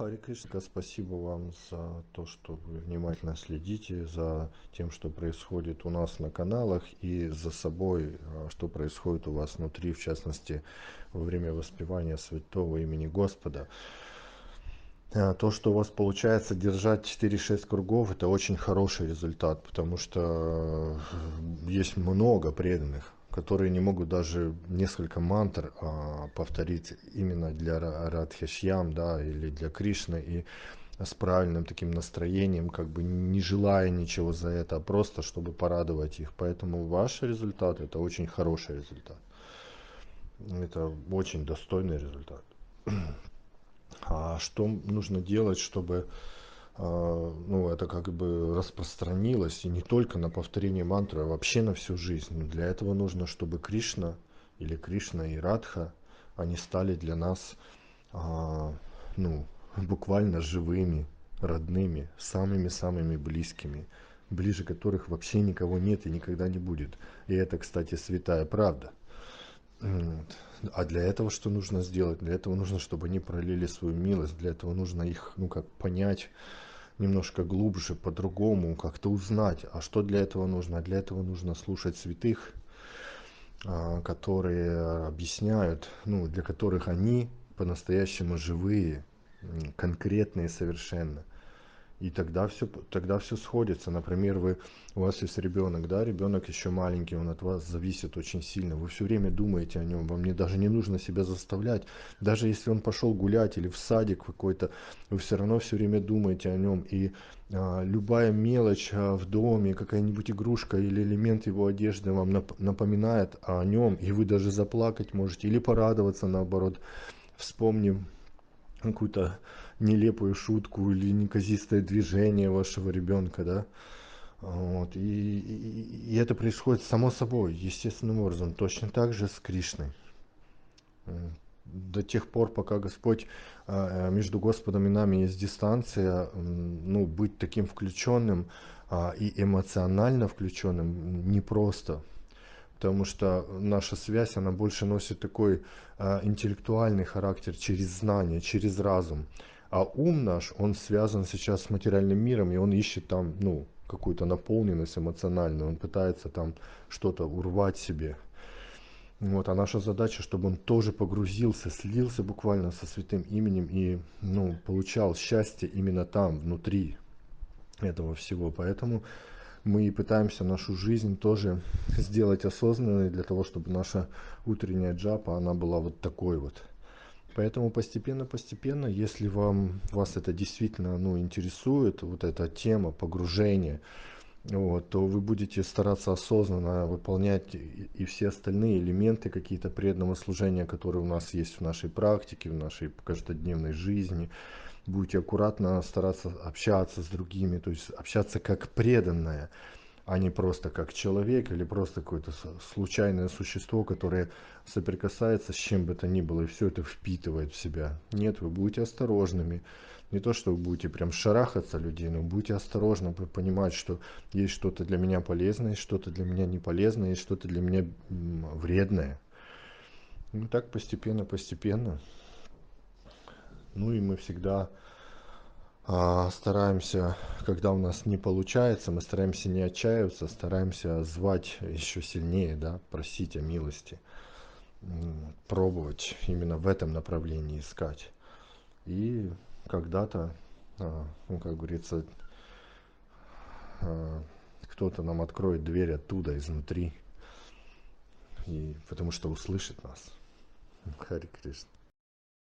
Хари Кришна, спасибо вам за то, что вы внимательно следите за тем, что происходит у нас на каналах и за собой, а, что происходит у вас внутри, в частности, во время воспевания святого имени Господа. А, то, что у вас получается держать 4-6 кругов, это очень хороший результат, потому что э, есть много преданных, которые не могут даже несколько мантр а, повторить именно для Радхишьям, да, или для Кришны, и с правильным таким настроением, как бы не желая ничего за это, а просто чтобы порадовать их. Поэтому ваш результат это очень хороший результат. Это очень достойный результат. А что нужно делать, чтобы ну, это как бы распространилось и не только на повторение мантры, а вообще на всю жизнь. Для этого нужно, чтобы Кришна или Кришна и Радха, они стали для нас а, ну, буквально живыми, родными, самыми-самыми близкими, ближе которых вообще никого нет и никогда не будет. И это, кстати, святая правда. А для этого что нужно сделать? Для этого нужно, чтобы они пролили свою милость. Для этого нужно их, ну как, понять немножко глубже, по-другому, как-то узнать. А что для этого нужно? Для этого нужно слушать святых, а, которые объясняют, ну, для которых они по-настоящему живые, конкретные совершенно и тогда все тогда все сходится. Например вы у вас есть ребенок да ребенок еще маленький он от вас зависит очень сильно. Вы все время думаете о нем вам не даже не нужно себя заставлять. Даже если он пошел гулять или в садик какой-то вы все равно все время думаете о нем и а, любая мелочь а, в доме какая-нибудь игрушка или элемент его одежды вам нап напоминает о нем и вы даже заплакать можете или порадоваться наоборот. Вспомним какую-то нелепую шутку или неказистое движение вашего ребенка, да, вот, и, и, и это происходит само собой, естественным образом, точно так же с Кришной. До тех пор, пока Господь, а, а, между Господом и нами есть дистанция, ну, быть таким включенным а, и эмоционально включенным непросто потому что наша связь, она больше носит такой э, интеллектуальный характер через знание, через разум. А ум наш, он связан сейчас с материальным миром, и он ищет там, ну, какую-то наполненность эмоциональную, он пытается там что-то урвать себе. Вот, а наша задача, чтобы он тоже погрузился, слился буквально со святым именем и ну, получал счастье именно там, внутри этого всего. Поэтому мы пытаемся нашу жизнь тоже сделать осознанной для того, чтобы наша утренняя джапа, она была вот такой вот. Поэтому постепенно-постепенно, если вам, вас это действительно ну, интересует, вот эта тема погружения, вот, то вы будете стараться осознанно выполнять и, все остальные элементы какие-то преданного служения, которые у нас есть в нашей практике, в нашей каждодневной жизни, будете аккуратно стараться общаться с другими, то есть общаться как преданное, а не просто как человек или просто какое-то случайное существо, которое соприкасается с чем бы то ни было и все это впитывает в себя. Нет, вы будете осторожными. Не то, что вы будете прям шарахаться людей, но будьте осторожны, понимать, что есть что-то для меня полезное, что-то для меня не полезное, есть что-то для меня вредное. Ну так постепенно, постепенно. Ну и мы всегда стараемся, когда у нас не получается, мы стараемся не отчаиваться, стараемся звать еще сильнее, да, просить о милости, пробовать именно в этом направлении искать. И когда-то, а, ну, как говорится, а, кто-то нам откроет дверь оттуда, изнутри, и, потому что услышит нас. Хари Кришна.